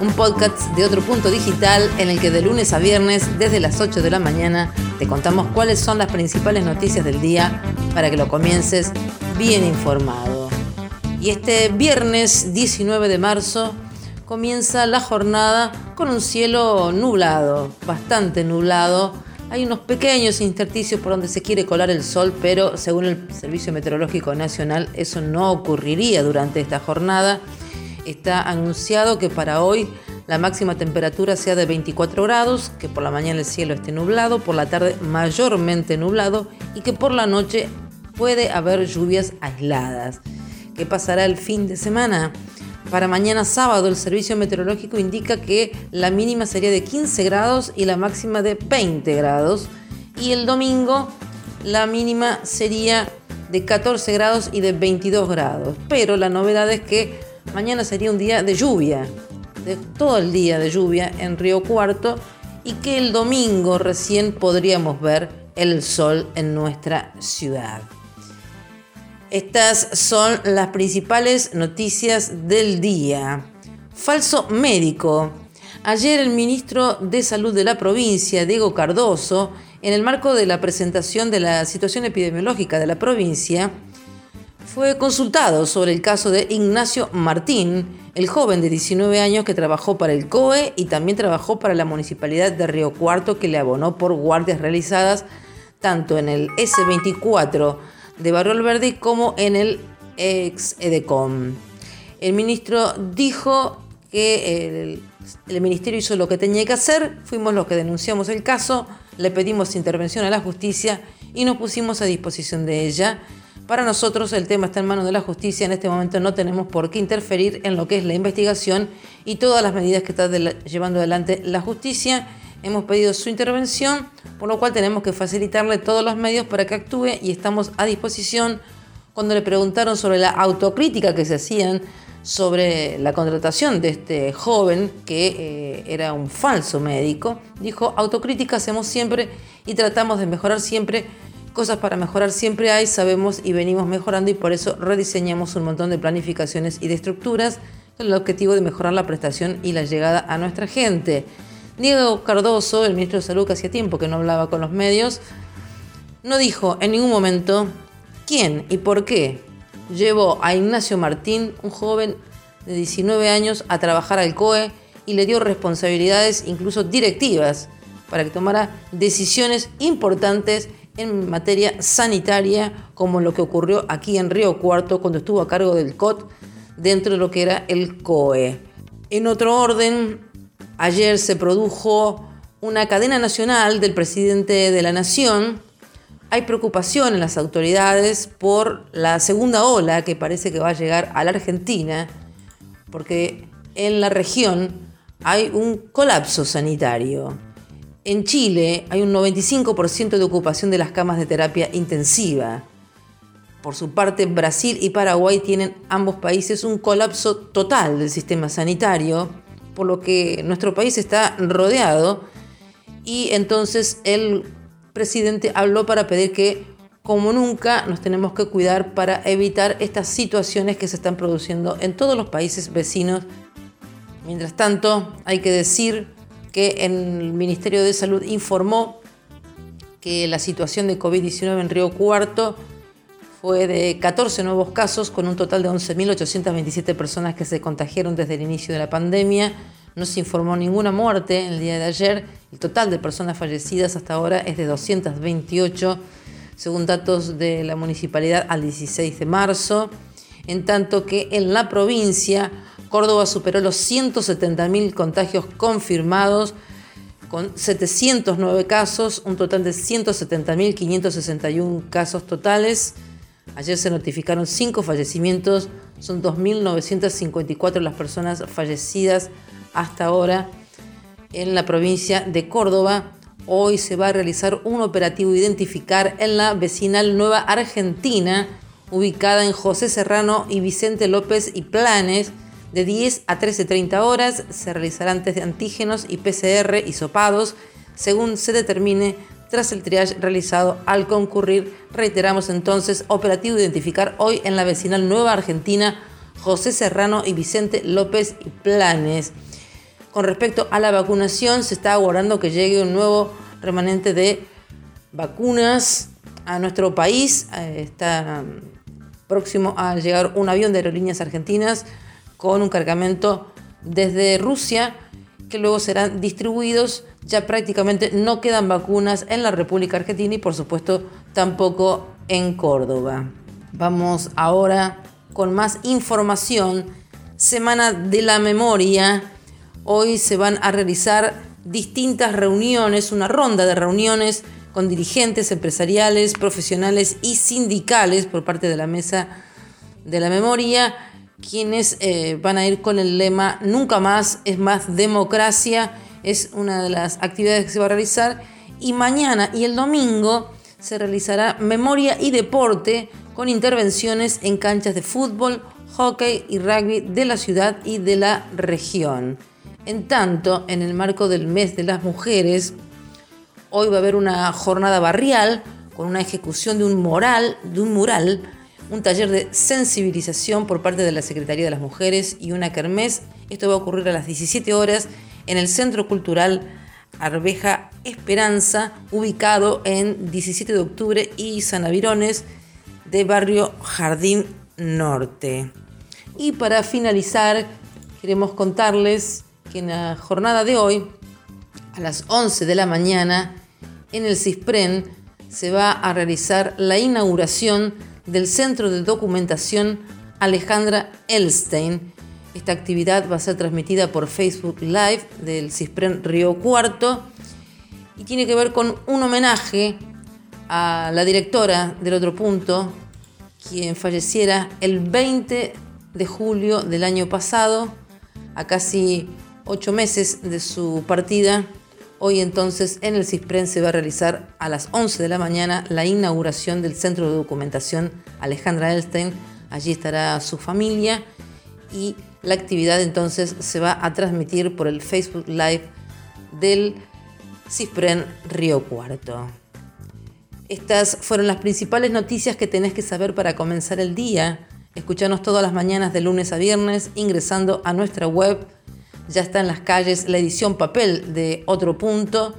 un podcast de otro punto digital en el que de lunes a viernes, desde las 8 de la mañana, te contamos cuáles son las principales noticias del día para que lo comiences bien informado. Y este viernes 19 de marzo comienza la jornada con un cielo nublado, bastante nublado hay unos pequeños intersticios por donde se quiere colar el sol, pero según el Servicio Meteorológico Nacional eso no ocurriría durante esta jornada. Está anunciado que para hoy la máxima temperatura sea de 24 grados, que por la mañana el cielo esté nublado, por la tarde mayormente nublado y que por la noche puede haber lluvias aisladas. ¿Qué pasará el fin de semana? Para mañana sábado el servicio meteorológico indica que la mínima sería de 15 grados y la máxima de 20 grados. Y el domingo la mínima sería de 14 grados y de 22 grados. Pero la novedad es que mañana sería un día de lluvia, de todo el día de lluvia en Río Cuarto y que el domingo recién podríamos ver el sol en nuestra ciudad. Estas son las principales noticias del día. Falso médico. Ayer el ministro de Salud de la provincia, Diego Cardoso, en el marco de la presentación de la situación epidemiológica de la provincia, fue consultado sobre el caso de Ignacio Martín, el joven de 19 años que trabajó para el COE y también trabajó para la municipalidad de Río Cuarto que le abonó por guardias realizadas tanto en el S24 de Barrio Alberdi como en el ex EDECOM. El ministro dijo que el, ministerio hizo lo que tenía que hacer, fuimos los que denunciamos el caso, le pedimos intervención a la justicia y nos pusimos a disposición de ella. Para nosotros el tema está en manos de la justicia, en este momento no tenemos por qué interferir en lo que es la investigación y todas las medidas que está llevando adelante la justicia hemos pedido su intervención, por lo cual tenemos que facilitarle todos los medios para que actúe y estamos a disposición. Cuando le preguntaron sobre la autocrítica que se hacían sobre la contratación de este joven, que eh, era un falso médico, dijo, autocrítica hacemos siempre y tratamos de mejorar siempre. Cosas para mejorar siempre hay, sabemos y venimos mejorando y por eso rediseñamos un montón de planificaciones y de estructuras con el objetivo de mejorar la prestación y la llegada a nuestra gente. Diego Cardoso, el ministro de Salud, que hacía tiempo que no hablaba con los medios, no dijo en ningún momento quién y por qué llevó a Ignacio Martín, un joven de 19 años, a trabajar al COE y le dio responsabilidades, incluso directivas, para que tomara decisiones importantes en materia sanitaria, como lo que ocurrió aquí en Río Cuarto cuando estuvo a cargo del COT dentro de lo que era el COE. En otro orden, Ayer se produjo una cadena nacional del presidente de la Nación. Hay preocupación en las autoridades por la segunda ola que parece que va a llegar a la Argentina, porque en la región hay un colapso sanitario. En Chile hay un 95% de ocupación de las camas de terapia intensiva. Por su parte, Brasil y Paraguay tienen ambos países un colapso total del sistema sanitario por lo que nuestro país está rodeado y entonces el presidente habló para pedir que como nunca nos tenemos que cuidar para evitar estas situaciones que se están produciendo en todos los países vecinos. Mientras tanto, hay que decir que el Ministerio de Salud informó que la situación de COVID-19 en Río Cuarto fue de 14 nuevos casos con un total de 11.827 personas que se contagiaron desde el inicio de la pandemia. No se informó ninguna muerte el día de ayer. El total de personas fallecidas hasta ahora es de 228, según datos de la municipalidad al 16 de marzo. En tanto que en la provincia, Córdoba superó los 170.000 contagios confirmados con 709 casos, un total de 170.561 casos totales. Ayer se notificaron cinco fallecimientos, son 2.954 las personas fallecidas hasta ahora. en la provincia de Córdoba. Hoy se va a realizar un operativo Identificar en la vecinal Nueva Argentina, ubicada en José Serrano y Vicente López y Planes, de 10 a 13.30 horas. Se realizarán test de antígenos y PCR y sopados, según se determine tras el triage realizado al concurrir. Reiteramos entonces, operativo Identificar hoy en la vecinal Nueva Argentina, José Serrano y Vicente López y Planes. Con respecto a la vacunación, se está aguardando que llegue un nuevo remanente de vacunas a nuestro país. Eh, está mm, próximo a llegar un avión de aerolíneas argentinas con un cargamento desde Rusia que luego serán distribuidos. Ya prácticamente no quedan vacunas en la República Argentina y por supuesto tampoco en Córdoba. Vamos ahora con más información. Semana de la Memoria. Hoy se van a realizar distintas reuniones, una ronda de reuniones con dirigentes empresariales, profesionales y sindicales por parte de la Mesa de la Memoria, quienes eh, van a ir con el lema Nunca más es más democracia. Es una de las actividades que se va a realizar. Y mañana y el domingo se realizará Memoria y Deporte con intervenciones en canchas de fútbol, hockey y rugby de la ciudad y de la región. En tanto, en el marco del mes de las mujeres, hoy va a haber una jornada barrial con una ejecución de un mural, de un mural, un taller de sensibilización por parte de la Secretaría de las Mujeres y una kermés. Esto va a ocurrir a las 17 horas en el Centro Cultural Arveja Esperanza, ubicado en 17 de octubre y San Avirones de barrio Jardín Norte. Y para finalizar, queremos contarles que en la jornada de hoy, a las 11 de la mañana, en el CISPREN se va a realizar la inauguración del Centro de Documentación Alejandra Elstein. Esta actividad va a ser transmitida por Facebook Live del CISPREN Río Cuarto y tiene que ver con un homenaje a la directora del otro punto, quien falleciera el 20 de julio del año pasado, a casi ocho meses de su partida. Hoy entonces en el CISPREN se va a realizar a las 11 de la mañana la inauguración del Centro de Documentación Alejandra Elstein. Allí estará su familia y la actividad entonces se va a transmitir por el Facebook Live del CISPREN Río Cuarto. Estas fueron las principales noticias que tenés que saber para comenzar el día. Escuchanos todas las mañanas de lunes a viernes ingresando a nuestra web. Ya está en las calles la edición papel de Otro Punto.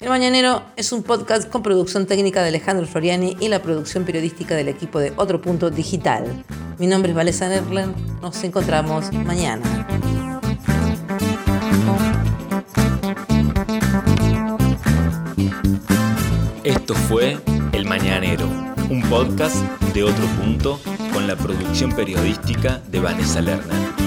El Mañanero es un podcast con producción técnica de Alejandro Floriani y la producción periodística del equipo de Otro Punto Digital. Mi nombre es Valesa Nerler. Nos encontramos mañana. Esto fue El Mañanero, un podcast de otro punto con la producción periodística de Vanessa Lerner.